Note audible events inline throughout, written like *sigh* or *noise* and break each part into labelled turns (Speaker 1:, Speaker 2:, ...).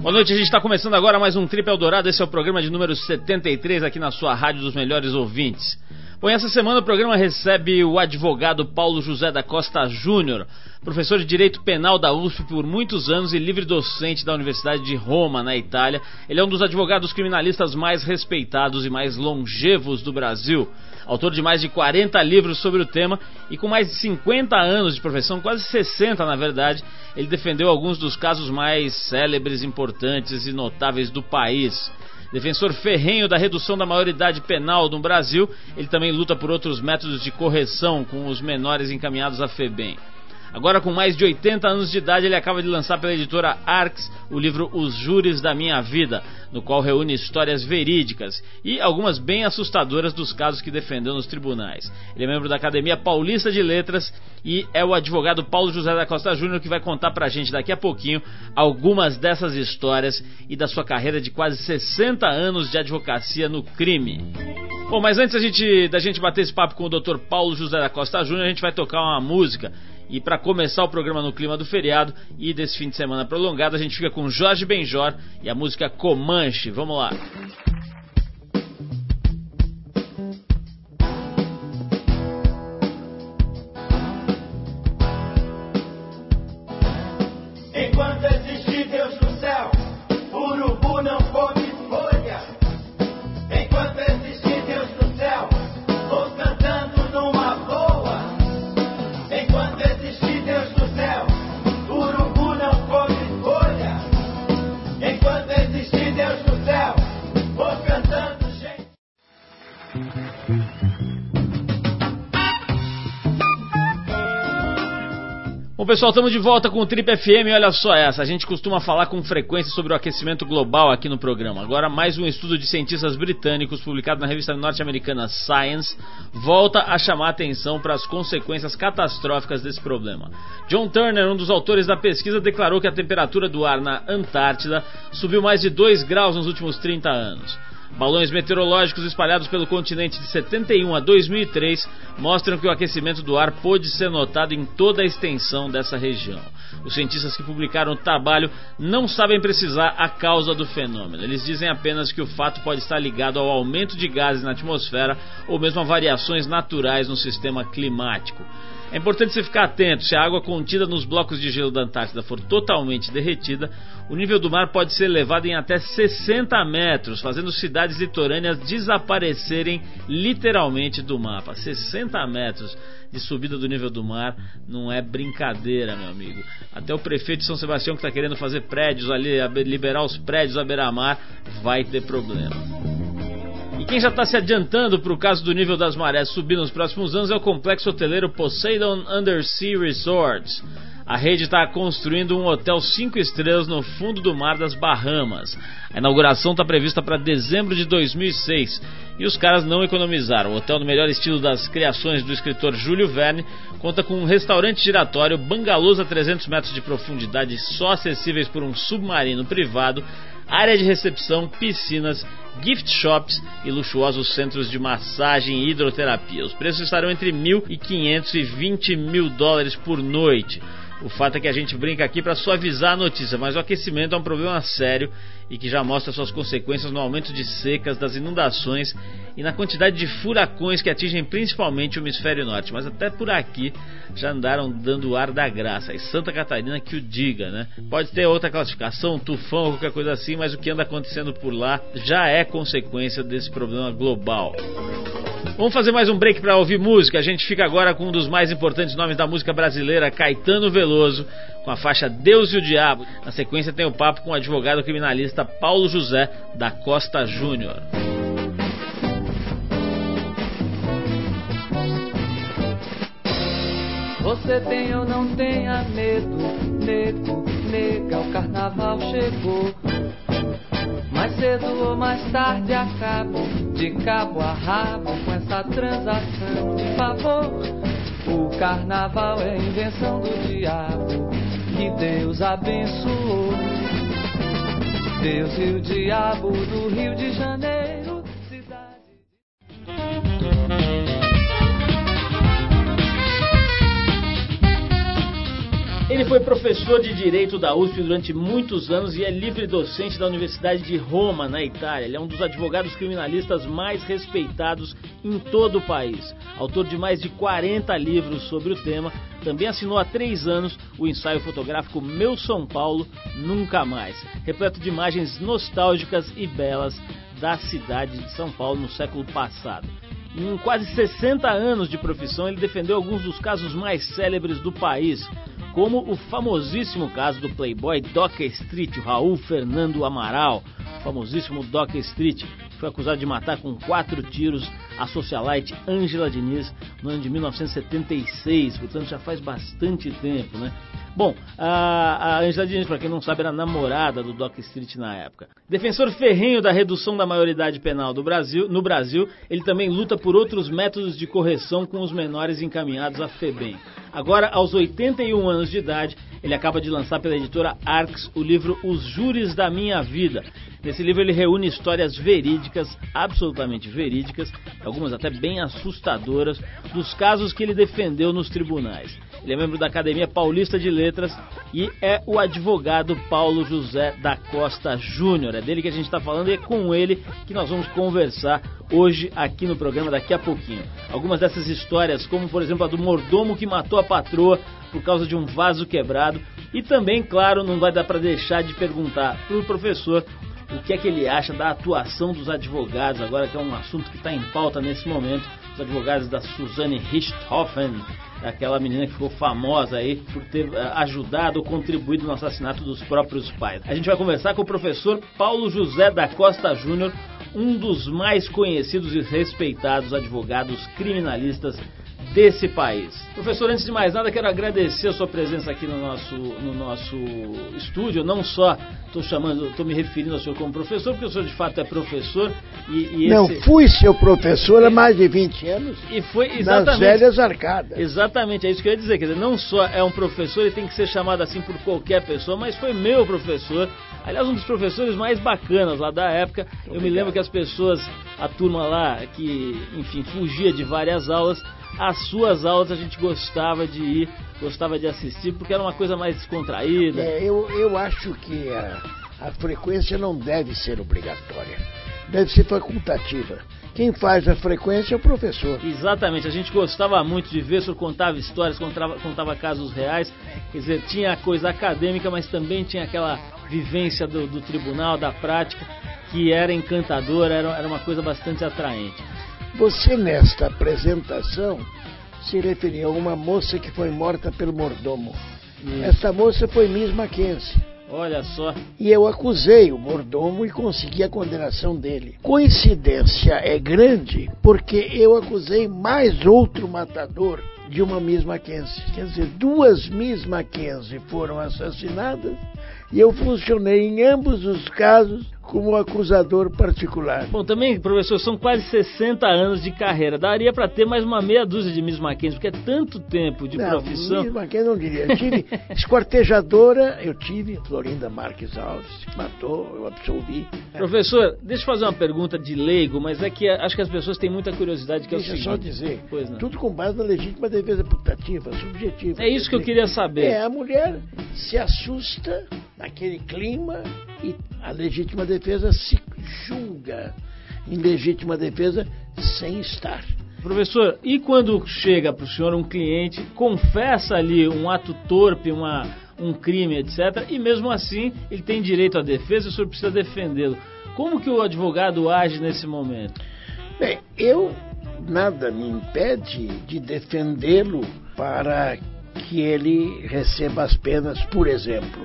Speaker 1: Boa noite, a gente está começando agora mais um Trip Eldorado. Esse é o programa de número 73 aqui na sua rádio dos melhores ouvintes. Bom, essa semana o programa recebe o advogado Paulo José da Costa Júnior, professor de Direito Penal da USP por muitos anos e livre docente da Universidade de Roma, na Itália. Ele é um dos advogados criminalistas mais respeitados e mais longevos do Brasil. Autor de mais de 40 livros sobre o tema e com mais de 50 anos de profissão, quase 60 na verdade, ele defendeu alguns dos casos mais célebres, importantes e notáveis do país. Defensor ferrenho da redução da maioridade penal no Brasil, ele também luta por outros métodos de correção com os menores encaminhados à FEBEM. Agora, com mais de 80 anos de idade, ele acaba de lançar pela editora Arx o livro Os Júris da Minha Vida, no qual reúne histórias verídicas e algumas bem assustadoras dos casos que defendeu nos tribunais. Ele é membro da Academia Paulista de Letras e é o advogado Paulo José da Costa Júnior que vai contar pra gente daqui a pouquinho algumas dessas histórias e da sua carreira de quase 60 anos de advocacia no crime. Bom, mas antes gente, da gente bater esse papo com o Dr. Paulo José da Costa Júnior, a gente vai tocar uma música e para começar o programa no clima do feriado e desse fim de semana prolongado, a gente fica com Jorge Benjor e a música Comanche. Vamos lá. Pessoal, estamos de volta com o Trip FM olha só essa. A gente costuma falar com frequência sobre o aquecimento global aqui no programa. Agora, mais um estudo de cientistas britânicos publicado na revista norte-americana Science volta a chamar a atenção para as consequências catastróficas desse problema. John Turner, um dos autores da pesquisa, declarou que a temperatura do ar na Antártida subiu mais de 2 graus nos últimos 30 anos. Balões meteorológicos espalhados pelo continente de 71 a 2003 mostram que o aquecimento do ar pôde ser notado em toda a extensão dessa região. Os cientistas que publicaram o trabalho não sabem precisar a causa do fenômeno. Eles dizem apenas que o fato pode estar ligado ao aumento de gases na atmosfera ou mesmo a variações naturais no sistema climático. É importante você ficar atento: se a água contida nos blocos de gelo da Antártida for totalmente derretida, o nível do mar pode ser elevado em até 60 metros, fazendo cidades litorâneas desaparecerem literalmente do mapa. 60 metros de subida do nível do mar não é brincadeira, meu amigo. Até o prefeito de São Sebastião que está querendo fazer prédios ali, liberar os prédios à beira-mar, vai ter problema. Quem já está se adiantando para o caso do nível das marés subir nos próximos anos é o complexo hoteleiro Poseidon Undersea Resorts. A rede está construindo um hotel 5 estrelas no fundo do mar das Bahamas. A inauguração está prevista para dezembro de 2006 e os caras não economizaram. O hotel, no melhor estilo das criações do escritor Júlio Verne, conta com um restaurante giratório, bangalôs a 300 metros de profundidade só acessíveis por um submarino privado, área de recepção, piscinas, gift shops e luxuosos centros de massagem e hidroterapia. Os preços estarão entre 1.500 e 20 mil dólares por noite. O fato é que a gente brinca aqui para suavizar a notícia, mas o aquecimento é um problema sério e que já mostra suas consequências no aumento de secas, das inundações e na quantidade de furacões que atingem principalmente o hemisfério norte. Mas até por aqui já andaram dando ar da graça. E Santa Catarina que o diga, né? Pode ter outra classificação, tufão ou qualquer coisa assim, mas o que anda acontecendo por lá já é consequência desse problema global. Vamos fazer mais um break para ouvir música. A gente fica agora com um dos mais importantes nomes da música brasileira, Caetano Veloso, com a faixa Deus e o Diabo. Na sequência tem o papo com o advogado criminalista Paulo José da Costa Júnior.
Speaker 2: Você tem ou não tenha medo, nego, nega, o carnaval chegou. Mais cedo ou mais tarde acabo, de cabo a rabo, com essa transação de favor. O carnaval é invenção do diabo, que Deus abençoou. Deus e o diabo do Rio de Janeiro,
Speaker 1: Ele foi professor de Direito da USP durante muitos anos e é livre docente da Universidade de Roma, na Itália. Ele é um dos advogados criminalistas mais respeitados em todo o país. Autor de mais de 40 livros sobre o tema, também assinou há três anos o ensaio fotográfico Meu São Paulo Nunca Mais, repleto de imagens nostálgicas e belas da cidade de São Paulo no século passado. Em quase 60 anos de profissão, ele defendeu alguns dos casos mais célebres do país, como o famosíssimo caso do playboy Doc Street, o Raul Fernando Amaral, famosíssimo Doc Street, foi acusado de matar com quatro tiros a socialite Angela Diniz no ano de 1976, portanto já faz bastante tempo, né? Bom, a, a Angela Diniz, para quem não sabe, era namorada do Doc Street na época. Defensor ferrenho da redução da maioridade penal do Brasil, no Brasil, ele também luta por outros métodos de correção com os menores encaminhados à FEBEM. Agora, aos 81 anos de idade, ele acaba de lançar pela editora Arx o livro Os Júris da Minha Vida. Nesse livro ele reúne histórias verídicas, absolutamente verídicas, algumas até bem assustadoras, dos casos que ele defendeu nos tribunais. Ele é membro da Academia Paulista de Letras e é o advogado Paulo José da Costa Júnior. É dele que a gente está falando e é com ele que nós vamos conversar hoje aqui no programa daqui a pouquinho. Algumas dessas histórias, como por exemplo a do mordomo que matou a patroa por causa de um vaso quebrado, e também, claro, não vai dar para deixar de perguntar para o professor o que é que ele acha da atuação dos advogados, agora que é um assunto que está em pauta nesse momento, os advogados da Suzanne Richthofen, aquela menina que ficou famosa aí por ter eh, ajudado ou contribuído no assassinato dos próprios pais. A gente vai conversar com o professor Paulo José da Costa Júnior, um dos mais conhecidos e respeitados advogados criminalistas desse país. Professor, antes de mais nada, quero agradecer a sua presença aqui no nosso, no nosso estúdio. Não só estou chamando, estou me referindo ao senhor como professor, porque o senhor de fato é professor.
Speaker 3: E, e Não, fui seu professor há mais de 20 anos.
Speaker 1: E foi exatamente.
Speaker 3: Nas velhas arcadas.
Speaker 1: Exatamente, é isso que eu ia dizer. Quer dizer, não só é um professor e tem que ser chamado assim por qualquer pessoa, mas foi meu professor. Aliás, um dos professores mais bacanas lá da época. Muito eu me lembro que as pessoas, a turma lá, que, enfim, fugia de várias aulas as suas aulas a gente gostava de ir, gostava de assistir, porque era uma coisa mais descontraída.
Speaker 3: É, eu, eu acho que a, a frequência não deve ser obrigatória, deve ser facultativa. Quem faz a frequência é o professor.
Speaker 1: Exatamente, a gente gostava muito de ver, o senhor contava histórias, contava, contava casos reais, quer dizer, tinha a coisa acadêmica, mas também tinha aquela vivência do, do tribunal, da prática, que era encantadora, era, era uma coisa bastante atraente.
Speaker 3: Você, nesta apresentação, se referiu a uma moça que foi morta pelo mordomo. Isso. Essa moça foi Miss Mackenzie.
Speaker 1: Olha só.
Speaker 3: E eu acusei o mordomo e consegui a condenação dele. Coincidência é grande porque eu acusei mais outro matador de uma Miss Mackenzie. Quer dizer, duas Miss Mackenzie foram assassinadas e eu funcionei em ambos os casos como acusador particular.
Speaker 1: Bom, também, professor, são quase 60 anos de carreira. Daria para ter mais uma meia dúzia de Miss Mackenzie, porque é tanto tempo de
Speaker 3: não,
Speaker 1: profissão.
Speaker 3: Miss Mackenzie não diria. Eu tive *laughs* esquartejadora, eu tive Florinda Marques Alves, matou, eu absolvi.
Speaker 1: Professor, deixa eu fazer uma pergunta de leigo, mas é que acho que as pessoas têm muita curiosidade que
Speaker 3: deixa
Speaker 1: é o
Speaker 3: seguinte. só dizer, tudo com base na legítima defesa putativa, subjetiva.
Speaker 1: É isso que eu queria saber.
Speaker 3: É, a mulher se assusta naquele clima e a legítima defesa se julga em legítima defesa sem estar.
Speaker 1: Professor, e quando chega para o senhor um cliente, confessa ali um ato torpe, uma, um crime, etc., e mesmo assim ele tem direito à defesa e o senhor precisa defendê-lo. Como que o advogado age nesse momento?
Speaker 3: Bem, eu nada me impede de defendê-lo para que ele receba as penas, por exemplo,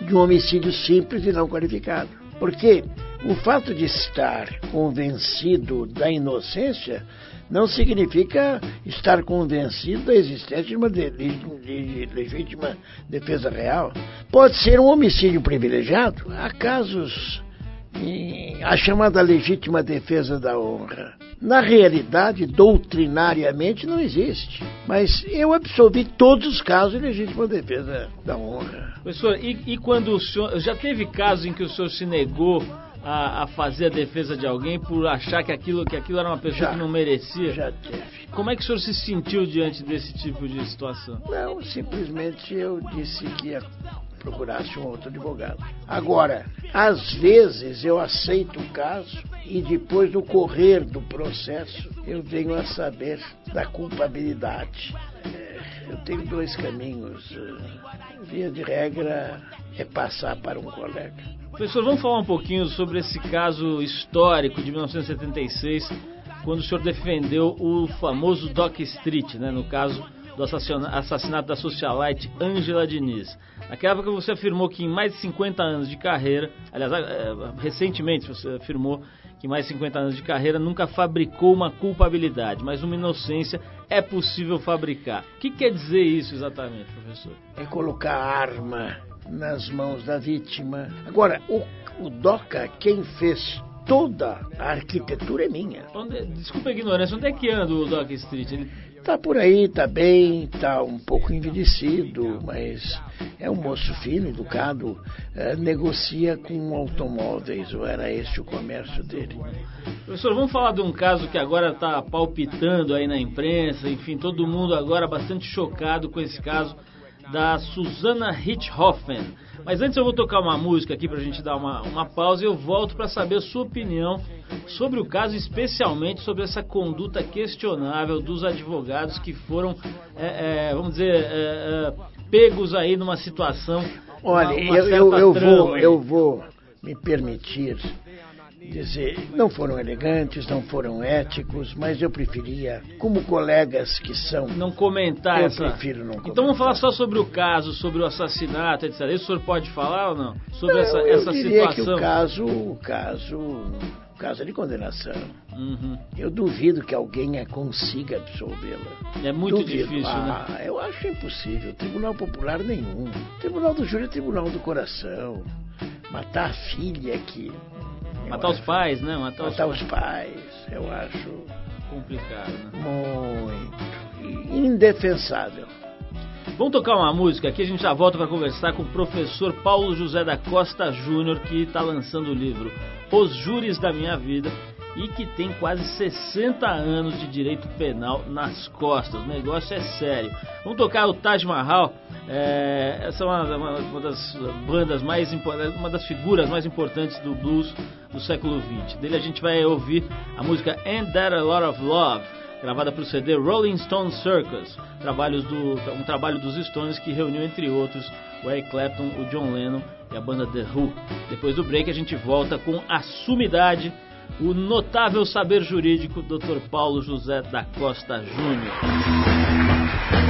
Speaker 3: de um homicídio simples e não qualificado. Porque o fato de estar convencido da inocência não significa estar convencido da existência de uma de, de, de legítima defesa real. Pode ser um homicídio privilegiado. Há casos a chamada legítima defesa da honra. Na realidade, doutrinariamente, não existe. Mas eu absolvi todos os casos de legítima defesa da honra.
Speaker 1: Professor, e, e quando o senhor. Já teve casos em que o senhor se negou a, a, fazer a defesa de alguém por achar que aquilo, que aquilo era uma pessoa
Speaker 3: Já.
Speaker 1: que não merecia?
Speaker 3: Já teve.
Speaker 1: Como é que o senhor se sentiu diante desse tipo de situação?
Speaker 3: Não, simplesmente eu disse que procurasse um outro advogado. Agora, às vezes eu aceito o caso e depois do correr do processo eu venho a saber da culpabilidade. É, Eu tenho dois caminhos. eh, Via de regra é passar para um colega.
Speaker 1: Professor, vamos falar um pouquinho sobre esse caso histórico de 1976, quando o senhor defendeu o famoso Doc Street, né, no caso do assassina- assassinato da socialite Angela Diniz. Naquela época você afirmou que em mais de 50 anos de carreira, aliás, eh, recentemente você afirmou que em mais de 50 anos de carreira nunca fabricou uma culpabilidade, mas uma inocência é possível fabricar. O que quer dizer isso exatamente, professor?
Speaker 3: É colocar a arma nas mãos da vítima. Agora, o, o DOCA, quem fez toda a arquitetura é minha.
Speaker 1: Desculpa a ignorância, onde é que anda o Doc Street? Ele
Speaker 3: Tá por aí, tá bem, tá um pouco envelhecido, mas é um moço fino, educado, eh, negocia com automóveis, ou era esse o comércio dele.
Speaker 1: Professor, vamos falar de um caso que agora está palpitando aí na imprensa, enfim, todo mundo agora bastante chocado com esse caso da Susana Richthofen. Mas antes eu vou tocar uma música aqui para a gente dar uma, uma pausa e eu volto para saber a sua opinião sobre o caso, especialmente sobre essa conduta questionável dos advogados que foram, é, é, vamos dizer, é, é, pegos aí numa situação.
Speaker 3: Olha, eu, eu, eu vou,
Speaker 1: aí.
Speaker 3: eu vou me permitir dizer, não foram elegantes, não foram éticos, mas eu preferia, como colegas que são,
Speaker 1: não comentar
Speaker 3: Eu
Speaker 1: essa.
Speaker 3: prefiro não
Speaker 1: Então vamos falar
Speaker 3: comentar.
Speaker 1: só sobre o caso, sobre o assassinato, etc. Isso o senhor pode falar ou não? Sobre
Speaker 3: Não,
Speaker 1: essa,
Speaker 3: eu
Speaker 1: essa
Speaker 3: diria
Speaker 1: situação.
Speaker 3: que o caso, o caso, o caso é de condenação.
Speaker 1: Uhum.
Speaker 3: Eu duvido que alguém a consiga absolvê-la.
Speaker 1: É muito
Speaker 3: Duvido.
Speaker 1: difícil, né?
Speaker 3: ah, eu acho impossível. Tribunal Popular nenhum. Tribunal do Júri é Tribunal do Coração. Matar a filha aqui.
Speaker 1: Matar os pais, né? Matar,
Speaker 3: Matar
Speaker 1: os
Speaker 3: os pais. Eu acho
Speaker 1: complicado, né?
Speaker 3: muito indefensável.
Speaker 1: Vamos tocar uma música aqui, a gente já volta para conversar com o professor Paulo José da Costa Júnior, que está lançando o livro Os Júris da Minha Vida e que tem quase 60 anos de direito penal nas costas. O negócio é sério. Vamos tocar o Taj Mahal. é, essa é uma, uma- uma das bandas mais uma das figuras mais importantes do blues do século XX. Dele a gente vai ouvir a música And That a Lot of Love gravada para o CD Rolling Stone Circus, trabalhos do, um trabalho dos Stones que reuniu entre outros o Eric Clapton, o John Lennon e a banda The Who. Depois do break a gente volta com a sumidade, o notável saber jurídico Dr. Paulo José da Costa Júnior.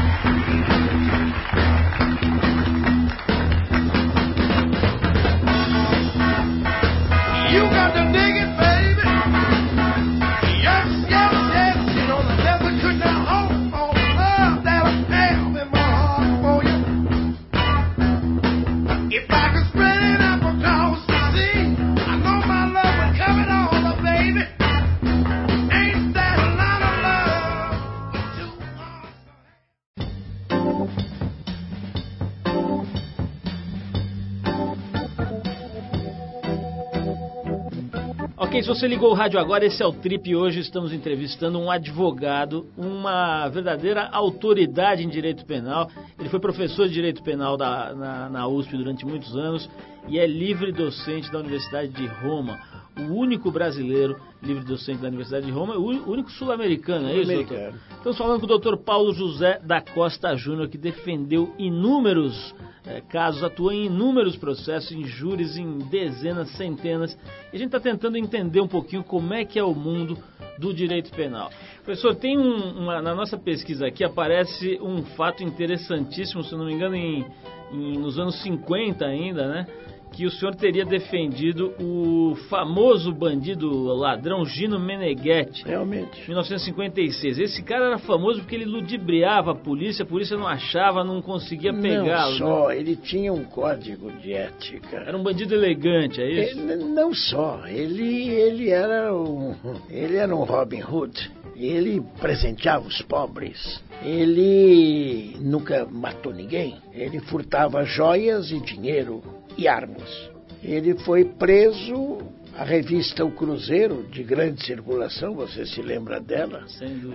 Speaker 1: Se você ligou o rádio agora, esse é o Trip e hoje estamos entrevistando um advogado, uma verdadeira autoridade em direito penal. Ele foi professor de direito penal da- na, na USP durante muitos anos e é livre docente da Universidade de Roma. O único brasileiro livre docente da Universidade de Roma, o ú- o único sul-americano, é isso, doutor? Estamos falando com o doutor Paulo José da Costa Júnior, que defendeu inúmeros eh, casos, atuou em inúmeros processos, em júris, em dezenas, centenas. E a gente está tentando entender um pouquinho como é que é o mundo do direito penal. Professor, tem um, uma, na nossa pesquisa aqui aparece um fato interessantíssimo, se não me engano, em, em- nos anos 50 ainda, né? Que o senhor teria defendido o famoso bandido ladrão Gino Meneghetti.
Speaker 3: Realmente.
Speaker 1: 1956. Esse cara era famoso porque ele ludibriava a polícia, a polícia não achava, não conseguia pegá-lo.
Speaker 3: Não só, ele tinha um código de ética.
Speaker 1: Era um bandido elegante, é isso?
Speaker 3: Ele- não só, ele, ele era um, ele era um Robin Hood. Ele presenteava os pobres. Ele nunca matou ninguém. Ele furtava joias e dinheiro e armas. Ele foi preso A revista O Cruzeiro, de grande circulação, você se lembra dela?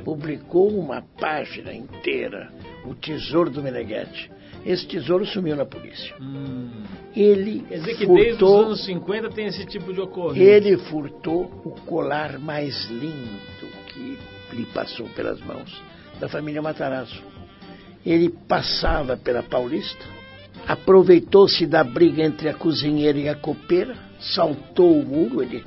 Speaker 3: Publicou uma página inteira, O Tesouro do Meneghetti. Esse tesouro sumiu na polícia.
Speaker 1: Hum.
Speaker 3: Ele
Speaker 1: Quer dizer que desde os
Speaker 3: furtou,
Speaker 1: anos 50 tem esse tipo de ocorrência.
Speaker 3: ele furtou o colar mais lindo que lhe passou pelas mãos, da família Matarazzo. Ele passava pela Paulista, aproveitou-se da briga entre a cozinheira e a copeira, saltou o muro, ele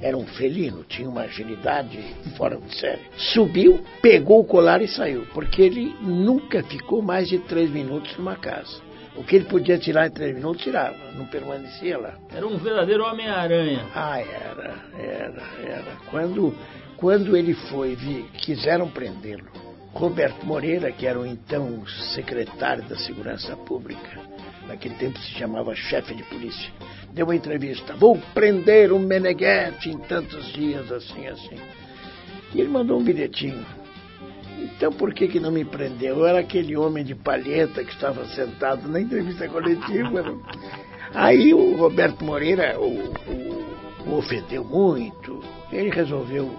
Speaker 3: era um felino, tinha uma agilidade fora de série. Subiu, pegou o colar e saiu, porque ele nunca ficou mais de três minutos numa casa. O que ele podia tirar em três minutos, tirava, não permanecia lá.
Speaker 1: Era um verdadeiro Homem-Aranha.
Speaker 3: Ah, era, era, era. Quando, quando ele foi, vi, quiseram prendê-lo. Roberto Moreira, que era o então secretário da Segurança Pública, naquele tempo se chamava chefe de polícia, deu uma entrevista. Vou prender o Meneghetti em tantos dias, assim, assim. E ele mandou um bilhetinho. Então por que, que não me prendeu? Eu era aquele homem de palheta que estava sentado na entrevista coletiva. *laughs* Aí o Roberto Moreira o, o- o ofendeu muito. Ele resolveu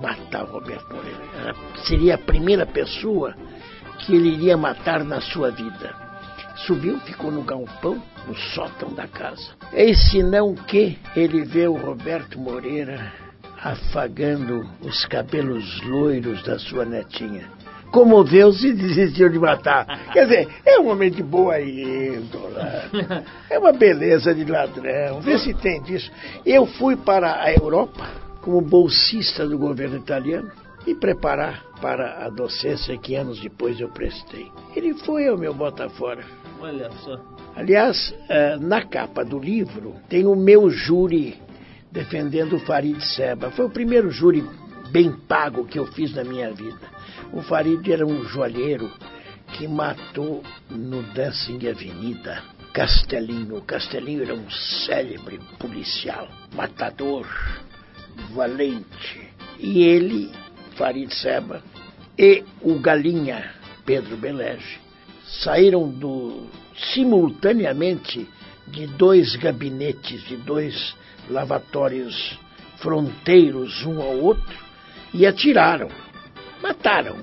Speaker 3: matar o Roberto Moreira. Era- seria a primeira pessoa que ele iria matar na sua vida. Subiu, ficou no galpão, no sótão da casa. Eis senão que ele vê o Roberto Moreira afagando os cabelos loiros da sua netinha. Comoveu-se e desistiu de matar. Quer dizer, é um homem de boa índola. É uma beleza de ladrão. Vê se tem disso. Eu fui para a Europa como bolsista do governo italiano e preparar para a docência que anos depois eu prestei. Ele foi ao meu bota fora.
Speaker 1: Olha só.
Speaker 3: Aliás, eh, na capa do livro tem o meu júri defendendo o Farid Seba. Foi o primeiro júri bem pago que eu fiz na minha vida. O Farid era um joalheiro que matou no Dancing Avenida Castelinho. O Castelinho era um célebre policial, matador, valente. E ele, Farid Seba, e o Galinha, Pedro Belege, saíram do, simultaneamente de dois gabinetes, de dois lavatórios fronteiros um ao outro e atiraram, mataram,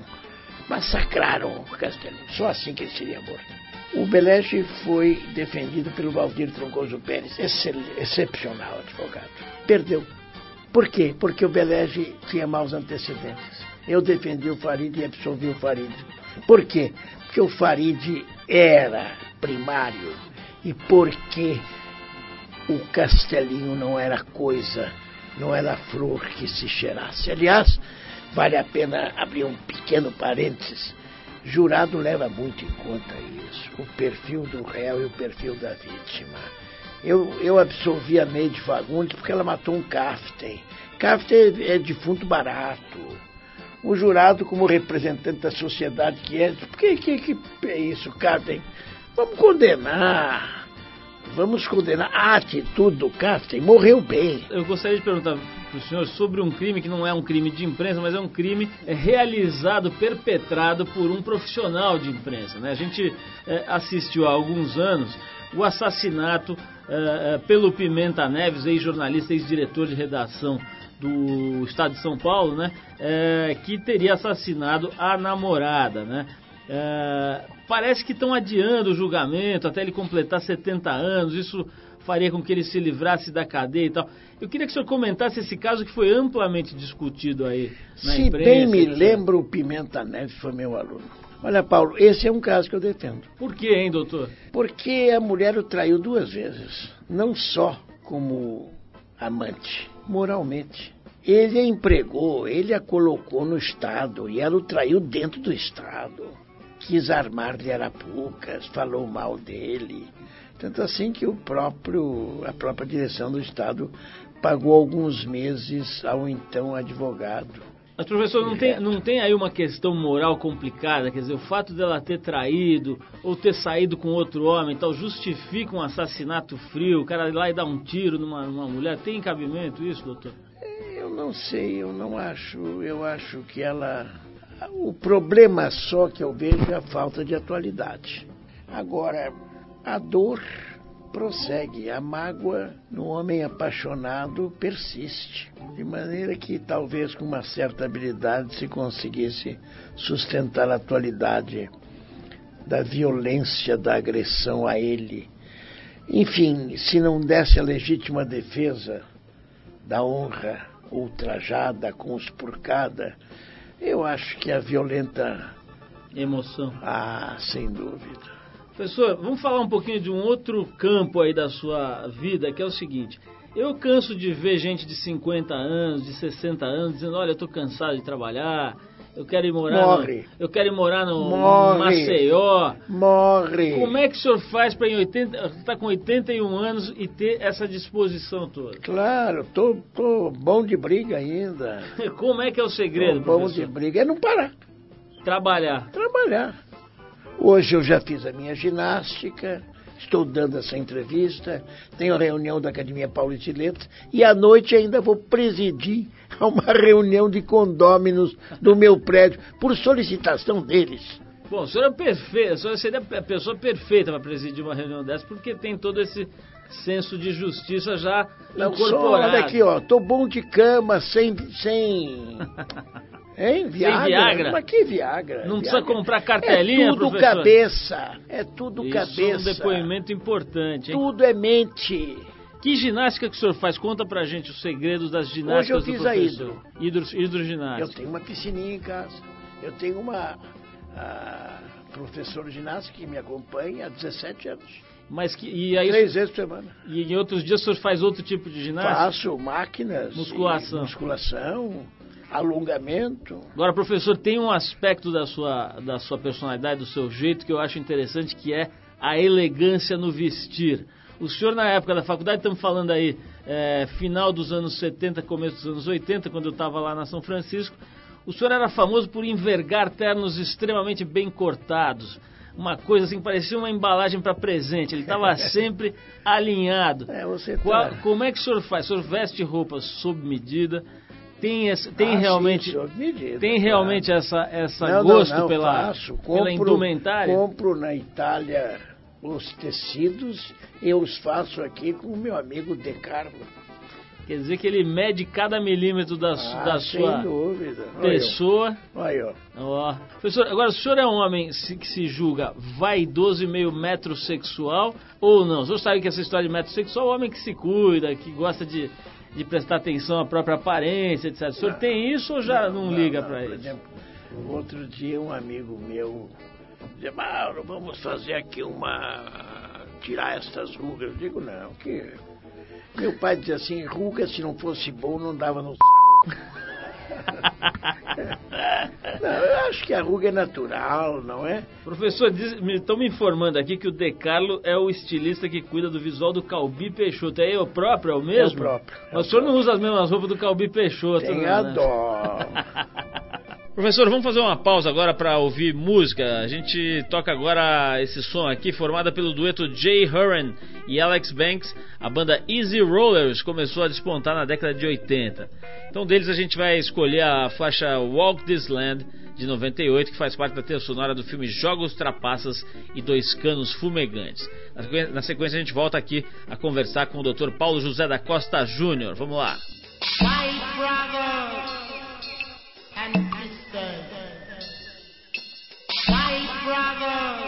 Speaker 3: massacraram o Castelo. Só assim que ele seria morto. O Belege foi defendido pelo Valdir Troncoso Pérez, excepcional advogado. Perdeu. Por quê? Porque o Belege tinha maus antecedentes. Eu defendi o Farid e absolvi o Farid. Por quê? Porque o Farid era primário e porque o castelinho não era coisa, não era flor que se cheirasse. Aliás, vale a pena abrir um pequeno parênteses. Jurado leva muito em conta isso, o perfil do réu e o perfil da vítima. Eu, eu absolvi a Neide Fagundes porque ela matou um Kaften. Kaften é defunto barato. O jurado, como representante da sociedade que é, por que, que, que é isso, Kaften? Vamos condenar. Vamos condenar a atitude do Kaften. Morreu bem.
Speaker 1: Eu gostaria de perguntar para o senhor sobre um crime que não é um crime de imprensa, mas é um crime é, realizado, perpetrado por um profissional de imprensa. Né? A gente é, assistiu há alguns anos o assassinato é, é, pelo Pimenta Neves, ex-jornalista, ex-diretor de redação do Estado de São Paulo, né? É, que teria assassinado a namorada, né? É, parece que estão adiando o julgamento até ele completar 70 anos. Isso faria com que ele se livrasse da cadeia e tal. Eu queria que o senhor comentasse esse caso que foi amplamente discutido aí na
Speaker 3: Se
Speaker 1: imprensa.
Speaker 3: bem me
Speaker 1: etc.
Speaker 3: lembro, o Pimenta Neves foi meu aluno. Olha, Paulo, esse é um caso que eu defendo.
Speaker 1: Por quê, hein, doutor?
Speaker 3: Porque a mulher o traiu duas vezes. Não só como amante, moralmente. Ele a empregou, ele a colocou no Estado e ela o traiu dentro do Estado. Quis armar-lhe arapucas, falou mal dele. Tanto assim que o próprio, a própria direção do Estado pagou alguns meses ao então advogado.
Speaker 1: Mas, professor, não tem, não tem aí uma questão moral complicada? Quer dizer, o fato dela ter traído ou ter saído com outro homem tal justifica um assassinato frio? O cara ir lá e dar um tiro numa, numa mulher? Tem cabimento isso, doutor?
Speaker 3: Eu não sei, eu não acho. Eu acho que ela. O problema só que eu vejo é a falta de atualidade. Agora, a dor prossegue. A mágoa no homem apaixonado persiste, de maneira que talvez com uma certa habilidade se conseguisse sustentar a atualidade da violência, da agressão a ele. Enfim, se não desse a legítima defesa da honra ultrajada, conspurcada, eu acho que a violenta.
Speaker 1: Emoção.
Speaker 3: Ah, sem dúvida.
Speaker 1: Professor, vamos falar um pouquinho de um outro campo aí da sua vida, que é o seguinte. Eu canso de ver gente de 50 anos, de 60 anos, dizendo, olha, eu estou cansado de trabalhar, eu quero ir morar
Speaker 3: Morre.
Speaker 1: no, eu quero ir morar no
Speaker 3: Morre.
Speaker 1: Maceió.
Speaker 3: Morre.
Speaker 1: Como é que o senhor faz para em 80, tá com 81 anos e ter essa disposição toda?
Speaker 3: Claro, tô, tô bom de briga ainda. *laughs*
Speaker 1: Como é que é o segredo,
Speaker 3: Tô bom de
Speaker 1: professor?
Speaker 3: briga é não parar,
Speaker 1: Trabalhar.
Speaker 3: trabalhar. Hoje eu já fiz a minha ginástica, estou dando essa entrevista, tenho a reunião da Academia Paulista de Letras e à noite ainda vou presidir a uma *laughs* reunião de condôminos do meu prédio, por solicitação deles.
Speaker 1: Bom, o senhor é perfeito, o senhor seria a pessoa perfeita para presidir uma reunião dessa, porque tem todo esse senso de justiça já
Speaker 3: Não só,
Speaker 1: incorporado.
Speaker 3: olha aqui, ó, tô bom de cama, sem... sem... *laughs* Hein? Viagra?
Speaker 1: Viagra?
Speaker 3: Mas que Viagra?
Speaker 1: Não precisa
Speaker 3: Viagra.
Speaker 1: comprar cartelinha,
Speaker 3: É tudo
Speaker 1: professor?
Speaker 3: cabeça, é tudo
Speaker 1: Isso
Speaker 3: cabeça.
Speaker 1: é um depoimento importante, hein?
Speaker 3: Tudo é mente.
Speaker 1: Que ginástica que o senhor faz? Conta pra gente os segredos das
Speaker 3: Hoje
Speaker 1: ginásticas
Speaker 3: eu
Speaker 1: do
Speaker 3: fiz a.
Speaker 1: Hidro,
Speaker 3: Eu
Speaker 1: hidroginástica.
Speaker 3: tenho uma piscininha em casa. Eu tenho uma professora de ginástica que me acompanha há 17 anos.
Speaker 1: Mas que, e aí,
Speaker 3: Três vezes por semana.
Speaker 1: e em outros dias o senhor faz outro tipo de ginástica?
Speaker 3: Faço máquinas.
Speaker 1: Musculação.
Speaker 3: Musculação, alongamento.
Speaker 1: Agora, professor, tem um aspecto da sua, da sua personalidade, do seu jeito, que eu acho interessante, que é a elegância no vestir. O senhor, na época da faculdade, estamos falando aí, é, final dos anos 70, começo dos anos 80, quando eu estava lá na São Francisco, o senhor era famoso por envergar ternos extremamente bem cortados. Uma coisa assim, que parecia uma embalagem para presente. Ele estava *laughs* sempre alinhado.
Speaker 3: É, você
Speaker 1: Qual-
Speaker 3: tá-
Speaker 1: como é que o senhor faz? O senhor veste roupas sob medida? Tem, tem
Speaker 3: Ah, sim,
Speaker 1: realmente
Speaker 3: medida,
Speaker 1: tem
Speaker 3: claro.
Speaker 1: realmente essa, essa
Speaker 3: Não,
Speaker 1: gosto
Speaker 3: não, não,
Speaker 1: pela,
Speaker 3: faço.
Speaker 1: pela
Speaker 3: Compro-
Speaker 1: indumentária?
Speaker 3: Compro na Itália os tecidos e os faço aqui com o meu amigo De Carlo.
Speaker 1: Quer dizer que ele mede cada milímetro da,
Speaker 3: Ah,
Speaker 1: da sua
Speaker 3: dúvida.
Speaker 1: Pessoa.
Speaker 3: olha, ó.
Speaker 1: Ó. Professor, agora o senhor é um homem se- que se julga vaidoso e meio metrosexual ou não? O senhor sabe que essa história de metrosexual é um homem que se cuida, que gosta de, de prestar atenção à própria aparência, etc. O senhor tem isso ou já não, liga para
Speaker 3: Por
Speaker 1: isso?
Speaker 3: exemplo, outro dia um amigo meu dizia, Mauro, vamos fazer aqui uma. tirar estas rugas. Eu digo, não, que. Meu pai dizia assim, ruga se não fosse bom não dava no *laughs* *laughs* Não, eu acho que a ruga é natural, não é?
Speaker 1: Professor, estão me informando aqui que o De Carlo é o estilista que cuida do visual do Calbi Peixoto. É eu próprio, é o mesmo?
Speaker 3: É o próprio, é o
Speaker 1: o senhor não usa as mesmas roupas do Calbi Peixoto, não, né?
Speaker 3: dó. *laughs*
Speaker 1: Professor, vamos fazer uma pausa agora para ouvir música. A gente toca agora esse som aqui, formada pelo dueto Jay Hurren e Alex Banks. A banda Easy Rollers começou a despontar na década de 80. Então, deles a gente vai escolher a faixa Walk This Land de 98, que faz parte da trilha sonora do filme Jogos Trapaças e Dois Canos Fumegantes. Na sequência, a gente volta aqui a conversar com o Dr. Paulo José da Costa Júnior. Vamos lá.
Speaker 4: White brothers and White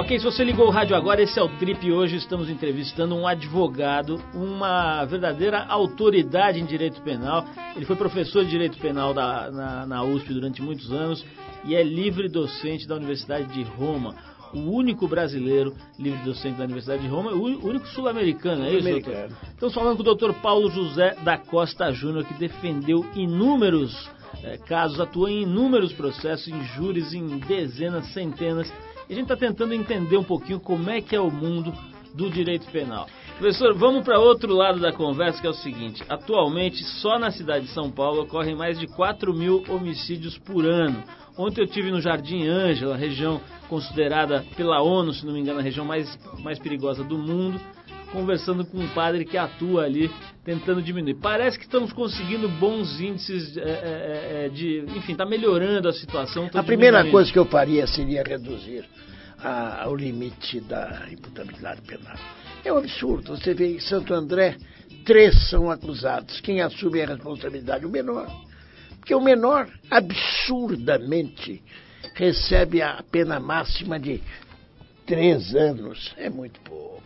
Speaker 1: Ok, se você ligou o rádio agora, esse é o Trip e hoje estamos entrevistando um advogado, uma verdadeira autoridade em direito penal. Ele foi professor de direito penal da- na, na USP durante muitos anos e é livre docente da Universidade de Roma. O único brasileiro livre docente da Universidade de Roma, o único sul-americano, é isso, doutor? Estamos falando com o doutor Paulo José da Costa Júnior, que defendeu inúmeros eh, casos, atuou em inúmeros processos, em júris, em dezenas, centenas. E a gente está tentando entender um pouquinho como é que é o mundo do direito penal. Professor, vamos para outro lado da conversa, que é o seguinte: atualmente, só na cidade de São Paulo ocorrem mais de 4 mil homicídios por ano. Ontem eu tive no Jardim Ângela, região considerada pela ONU, se não me engano, a região mais, mais perigosa do mundo, conversando com um padre que atua ali, tentando diminuir. Parece que estamos conseguindo bons índices é, é, é, de. Enfim, está melhorando a situação.
Speaker 3: A primeira
Speaker 1: diminuindo.
Speaker 3: coisa que eu faria seria reduzir a- o limite da imputabilidade penal. É um absurdo. Você vê em Santo André, três são acusados. Quem assume a responsabilidade? O menor. Porque o menor, absurdamente, recebe a pena máxima de três anos. É muito pouco.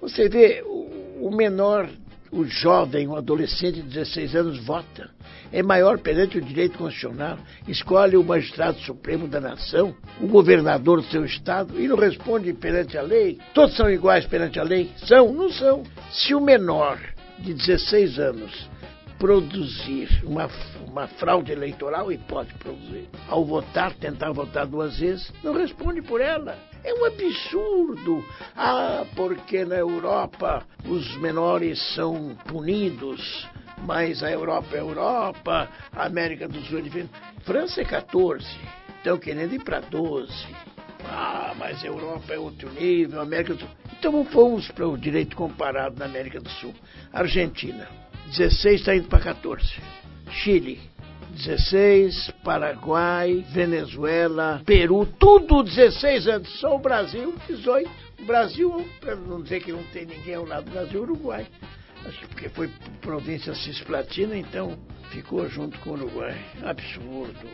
Speaker 3: Você vê, o menor, o jovem, o adolescente de 16 anos vota. É maior perante o direito constitucional. Escolhe o magistrado supremo da nação, o governador do seu estado, e não responde perante a lei. Todos são iguais perante a lei? São? Não são. Se o menor de 16 anos produzir uma, uma fraude eleitoral, e pode produzir, ao votar, tentar votar duas vezes, não responde por ela. É um absurdo. Ah, porque na Europa os menores são punidos, mas a Europa é Europa, a América do Sul é diferente. França é 14, estão querendo ir para 12. Ah, mas a Europa é outro nível, a América do Sul. Então fomos para o direito comparado na América do Sul. Argentina, 16 está indo para 14. Chile, 16, Paraguai, Venezuela, Peru, tudo 16 anos. Só o Brasil, 18. O Brasil, para não dizer que não tem ninguém ao lado do Brasil, Uruguai. Acho que porque foi província cisplatina, então ficou junto com o Uruguai. Absurdo.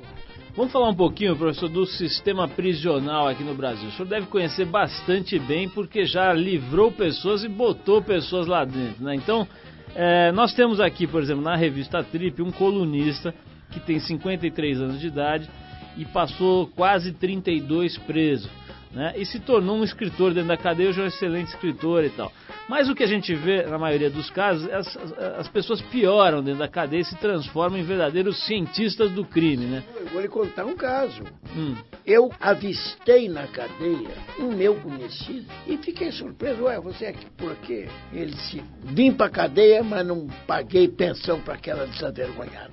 Speaker 1: Vamos falar um pouquinho, professor, do sistema prisional aqui no Brasil. O senhor deve conhecer bastante bem, porque já livrou pessoas e botou pessoas lá dentro, né? Então, é, nós temos aqui, por exemplo, na revista Trip, um colunista que tem 53 anos de idade e passou quase 32 preso. Né? E se tornou um escritor dentro da cadeia, hoje é um excelente escritor e tal. Mas o que a gente vê, na maioria dos casos, é as, as- as pessoas pioram dentro da cadeia e se transformam em verdadeiros cientistas do crime, né?
Speaker 3: Eu vou lhe contar um caso.
Speaker 1: Hum.
Speaker 3: Eu avistei na cadeia um meu conhecido e fiquei surpreso. Ué, você é aqui por quê? Ele disse, vim pra cadeia, mas não paguei pensão para aquela desavergonhada.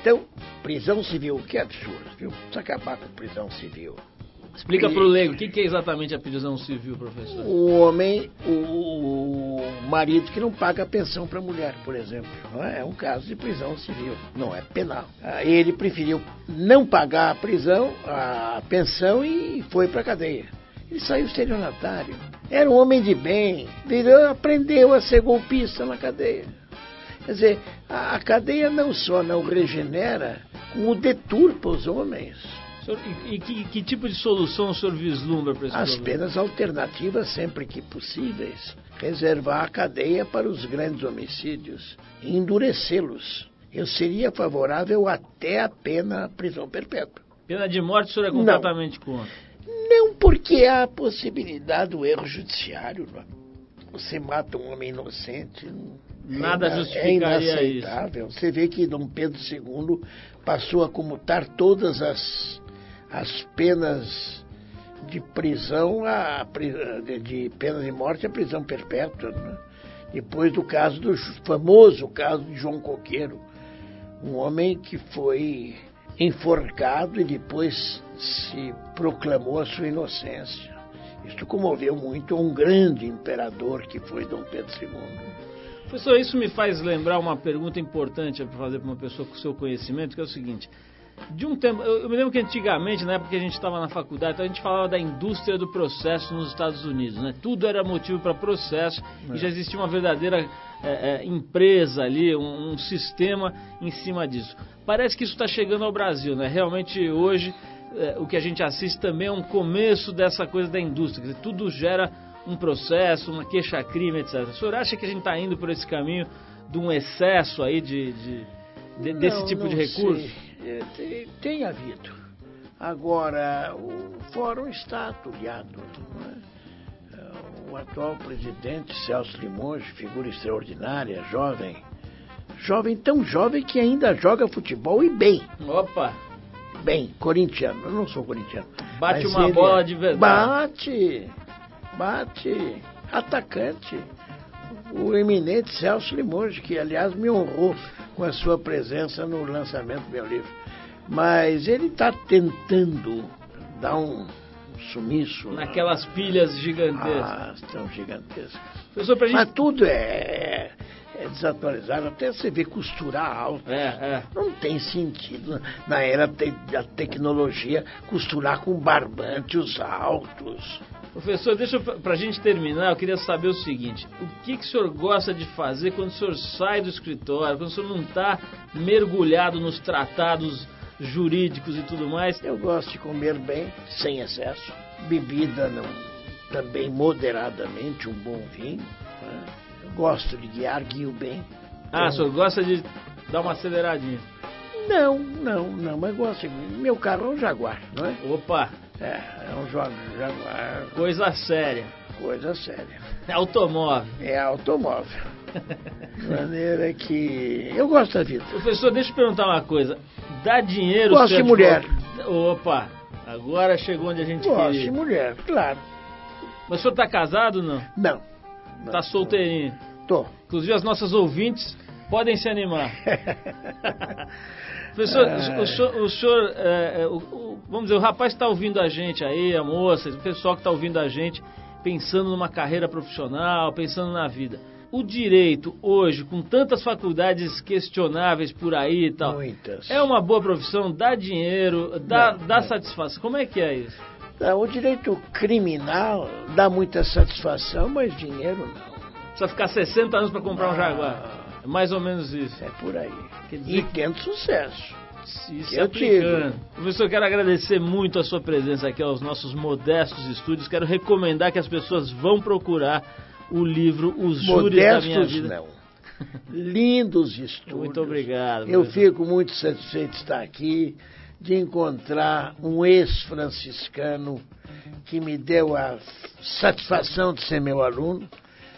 Speaker 3: Então, prisão civil, que absurdo, viu? Precisa acabar com prisão civil.
Speaker 1: Explica pro leigo, o que, que é exatamente a prisão civil, professor?
Speaker 3: O homem, o, o marido que não paga pensão para a mulher, por exemplo. é? É um caso de prisão civil, não é penal. Ah, Ele preferiu não pagar a prisão, a pensão e foi para a cadeia. Ele saiu estelionatário. Era um homem de bem, virou, aprendeu a ser golpista na cadeia. Quer dizer, a, a cadeia não só não regenera, como deturpa os homens.
Speaker 1: E e que, que tipo de solução o senhor vislumbra para esse
Speaker 3: As
Speaker 1: problema?
Speaker 3: penas alternativas, sempre que possíveis, reservar a cadeia para os grandes homicídios, e endurecê-los. Eu seria favorável até a pena prisão perpétua.
Speaker 1: Pena de morte o senhor é
Speaker 3: Não.
Speaker 1: completamente contra.
Speaker 3: Não porque há a possibilidade do erro judiciário. não é? Você mata um homem inocente.
Speaker 1: Nada
Speaker 3: é
Speaker 1: justificaria
Speaker 3: é inaceitável. Você vê que Dom Pedro II passou a comutar todas as, as penas de prisão, a, de, pena de morte a prisão perpétua. né? Depois do caso do famoso caso de João Coqueiro, um homem que foi enforcado e depois se proclamou a sua inocência. Isto comoveu muito um grande imperador que foi Dom Pedro II.
Speaker 1: Professor, isso me faz lembrar uma pergunta importante para fazer para uma pessoa com seu conhecimento, que é o seguinte. De um tempo, eu, eu me lembro que antigamente, na época que a gente estava na faculdade, então a gente falava da indústria do processo nos Estados Unidos, né? Tudo era motivo para processo e já existia uma verdadeira é, é, empresa ali, um, um sistema em cima disso. Parece que isso está chegando ao Brasil, né? Realmente hoje é, o que a gente assiste também é um começo dessa coisa da indústria, dizer, tudo gera um processo, uma queixa-crime, etc. O senhor acha que a gente está indo por esse caminho de um excesso aí de, de- de- desse
Speaker 3: Não,
Speaker 1: tipo
Speaker 3: não
Speaker 1: de recurso?
Speaker 3: sei. É, tem, tem havido. Agora, o fórum está atulhado. é? O atual presidente, Celso Limonge, figura extraordinária, jovem. Jovem, tão jovem que ainda joga futebol e bem.
Speaker 1: Opa,
Speaker 3: Bem, corintiano. Eu não sou corintiano.
Speaker 1: Bate uma bola de verdade.
Speaker 3: Bate, bate. Atacante. o eminente Celso Limoges, que aliás me honrou com a sua presença no lançamento do meu livro. Mas ele está tentando dar um sumiço.
Speaker 1: Naquelas pilhas gigantescas.
Speaker 3: Ah, tão gigantescas.
Speaker 1: Professor, pra gente.
Speaker 3: Mas tudo é, é desatualizado. Até você ver costurar alto.
Speaker 1: É, é.
Speaker 3: Não tem sentido na era da tecnologia costurar com barbante os altos.
Speaker 1: Professor, deixa eu, pra gente terminar, eu queria saber o seguinte: o que, que o senhor gosta de fazer quando o senhor sai do escritório, quando o senhor não está mergulhado nos tratados jurídicos e tudo mais?
Speaker 3: Eu gosto de comer bem, sem excesso. Bebida não, também moderadamente, um bom vinho. né? Eu gosto de guiar, guio bem.
Speaker 1: Ah, o senhor gosta de dar uma aceleradinha.
Speaker 3: Não, não, não, mas gosto. Meu carro é um Jaguar, não é?
Speaker 1: Opa,
Speaker 3: É, é um Ja- Jaguar,
Speaker 1: coisa séria.
Speaker 3: coisa séria.
Speaker 1: É automóvel.
Speaker 3: É automóvel. De *laughs* maneira que eu gosto da vida.
Speaker 1: Professor, deixa eu perguntar uma coisa. Dá dinheiro
Speaker 3: Gosto de mulher.
Speaker 1: Opa, agora chegou onde a gente
Speaker 3: Gosto de
Speaker 1: queria.
Speaker 3: mulher, claro.
Speaker 1: Mas o senhor tá casado ou não?
Speaker 3: Não. não
Speaker 1: Tá solteirinho.
Speaker 3: Tô.
Speaker 1: Inclusive as nossas ouvintes podem se animar. *laughs* Professor, o, o senhor, o senhor, é, é, o- o- vamos dizer, o rapaz que está ouvindo a gente aí, a moça, o pessoal que está ouvindo a gente, pensando numa carreira profissional, pensando na vida. O direito hoje, com tantas faculdades questionáveis por aí e tal,
Speaker 3: Muitas.
Speaker 1: é uma boa profissão, dá dinheiro, dá,
Speaker 3: Não,
Speaker 1: dá
Speaker 3: não.
Speaker 1: satisfação. Como é que é isso?
Speaker 3: Não, o direito criminal dá muita satisfação, mas dinheiro não.
Speaker 1: Precisa ficar 60 anos para comprar um
Speaker 3: Ah.
Speaker 1: Jaguar. É mais ou menos isso.
Speaker 3: É por aí.
Speaker 1: Quer dizer
Speaker 3: E tendo sucesso.
Speaker 1: Isso
Speaker 3: Eu
Speaker 1: aplicando.
Speaker 3: digo.
Speaker 1: Professor, quero agradecer muito a sua presença aqui aos nossos modestos estúdios. Quero recomendar que as pessoas vão procurar o livro Os Júris da Minha
Speaker 3: Modestos
Speaker 1: Vida.
Speaker 3: não. *laughs* Lindos estudos.
Speaker 1: Muito obrigado.
Speaker 3: Eu
Speaker 1: professor.
Speaker 3: fico muito satisfeito de estar aqui, de encontrar um ex-franciscano que me deu a satisfação de ser meu aluno,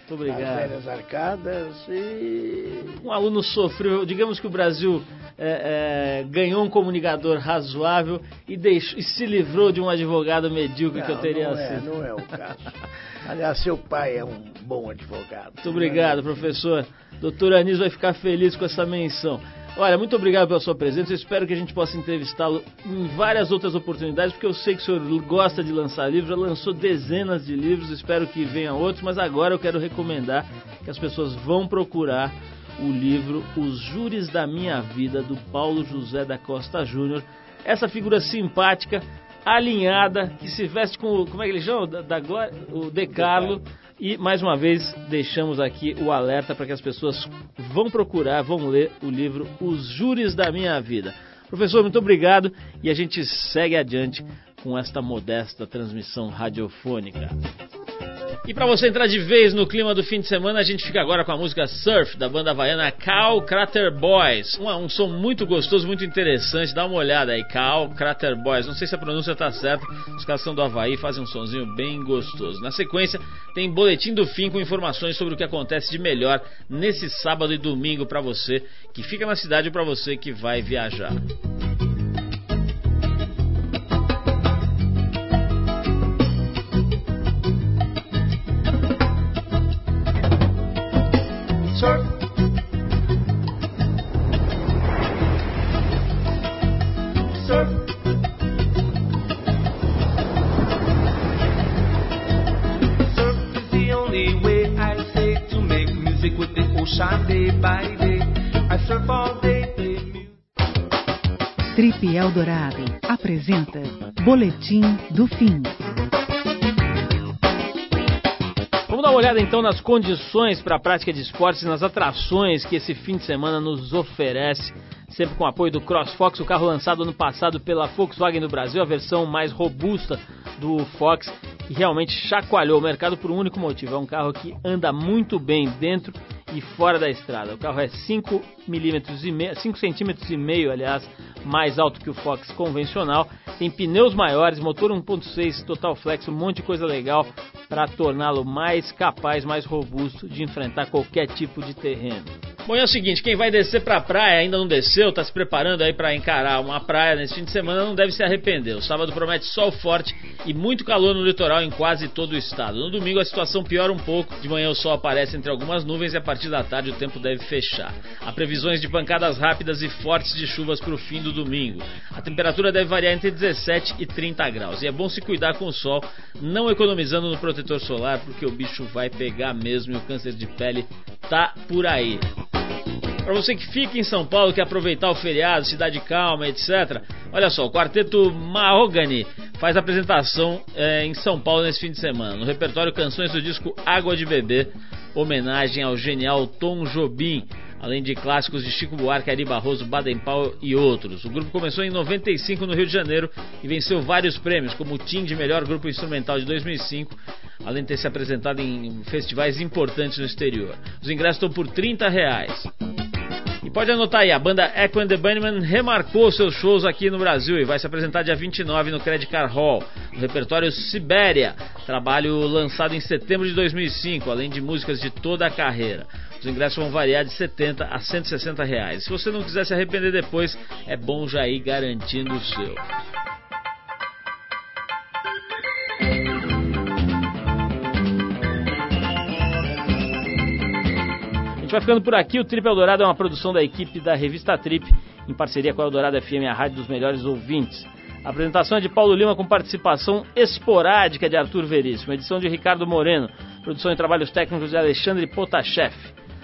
Speaker 1: Muito
Speaker 3: as
Speaker 1: obrigado.
Speaker 3: velhas arcadas, e
Speaker 1: Um aluno sofreu, digamos que o Brasil é, é, ganhou um comunicador razoável e, deixou, e se livrou de um advogado medíocre que eu
Speaker 3: Não,
Speaker 1: teria
Speaker 3: não é,
Speaker 1: sido.
Speaker 3: não é o caso. *laughs* Aliás, seu pai é um bom advogado.
Speaker 1: Muito obrigado, professor. Doutor Anis vai ficar feliz com essa menção. Olha, muito obrigado pela sua presença. Eu espero que a gente possa entrevistá-lo em várias outras oportunidades, porque eu sei que o senhor gosta de lançar livros, já lançou dezenas de livros, espero que venham outros, mas agora eu quero recomendar que as pessoas vão procurar o livro Os Júris da Minha Vida, do Paulo José da Costa Júnior. Essa figura simpática, alinhada, que se veste com, o- como é que ele chama? Da, da? O De Carlo. E mais uma vez deixamos aqui o alerta para que as pessoas vão procurar, vão ler o livro Os Júris da Minha Vida. Professor, muito obrigado e a gente segue adiante com esta modesta transmissão radiofônica. E para você entrar de vez no clima do fim de semana, a gente fica agora com a música Surf da banda havaiana Cal Crater Boys. Um, um som muito gostoso, muito interessante. Dá uma olhada aí, Cal Crater Boys. Não sei se a pronúncia tá certa. Os caras são do Havaí, fazem um sonzinho bem gostoso. Na sequência, tem boletim do fim com informações sobre o que acontece de melhor nesse sábado e domingo para você que fica na cidade ou para você que vai viajar.
Speaker 5: Eldorado apresenta Boletim do Fim.
Speaker 1: Vamos dar uma olhada então nas condições para a prática de esportes nas atrações que esse fim de semana nos oferece. Sempre com o apoio do CrossFox, o carro lançado ano passado pela Volkswagen do Brasil, a versão mais robusta do Fox, que realmente chacoalhou o mercado por um único motivo. É um carro que anda muito bem dentro e fora da estrada. O carro é 5 milímetros e meio, 5 centímetros e meio, aliás, mais alto que o Fox convencional. Tem pneus maiores, motor 1.6 total flex, um monte de coisa legal para torná-lo mais capaz, mais robusto de enfrentar qualquer tipo de terreno. Bom, é o seguinte, quem vai descer pra praia ainda não desceu, tá se preparando aí pra encarar uma praia nesse fim de semana, não deve se arrepender. O sábado promete sol forte e muito calor no litoral em quase todo o estado. No domingo a situação piora um pouco, de manhã o sol aparece entre algumas nuvens e a partir da tarde o tempo deve fechar. Há previsões de pancadas rápidas e fortes de chuvas pro fim do domingo. A temperatura deve variar entre 17 e 30 graus. E é bom se cuidar com o sol, não economizando no protetor solar, porque o bicho vai pegar mesmo e o câncer de pele tá por aí. Para você que fica em São Paulo, quer aproveitar o feriado, cidade calma, etc. Olha só, o quarteto Mahogany faz apresentação é, em São Paulo nesse fim de semana. No repertório canções do disco Água de Bebê, homenagem ao genial Tom Jobim, além de clássicos de Chico Buarque, Ari Barroso, Baden Powell e outros. O grupo começou em 95 no Rio de Janeiro e venceu vários prêmios, como o Tim de Melhor Grupo Instrumental de 2005, além de ter se apresentado em festivais importantes no exterior. Os ingressos estão por 30 reais. E pode anotar aí, a banda Echo and the Bunnymen remarcou seus shows aqui no Brasil e vai se apresentar dia 29 no Credit Car Hall, no repertório Sibéria, trabalho lançado em setembro de 2005, além de músicas de toda a carreira. Os ingressos vão variar de 70 a 160 reais. Se você não quiser se arrepender depois, é bom já ir garantindo o seu. Gente vai ficando por aqui. O Trip Eldorado é uma produção da equipe da revista Trip, em parceria com a Eldorado FM, a rádio dos melhores ouvintes. A apresentação é de Paulo Lima com participação esporádica de Arthur Veríssimo, edição de Ricardo Moreno, produção e trabalhos técnicos de Alexandre Potashev.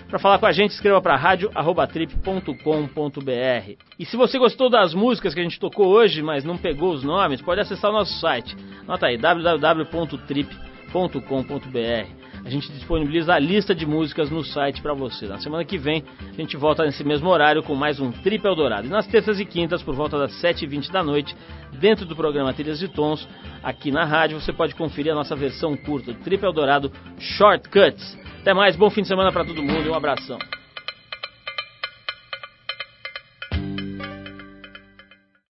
Speaker 1: Para falar com a gente, escreva para rádio@trip.com.br. E se você gostou das músicas que a gente tocou hoje, mas não pegou os nomes, pode acessar o nosso site. Nota aí www.trip.com.br. A gente disponibiliza a lista de músicas no site para você. Na semana que vem, a gente volta nesse mesmo horário com mais um Trip Eldorado. E nas terças e quintas, por volta das 7h20 da noite, dentro do programa Trilhas de Tons, aqui na rádio, você pode conferir a nossa versão curta do Trip Eldorado Shortcuts. Até mais, bom fim de semana para todo mundo e um abração.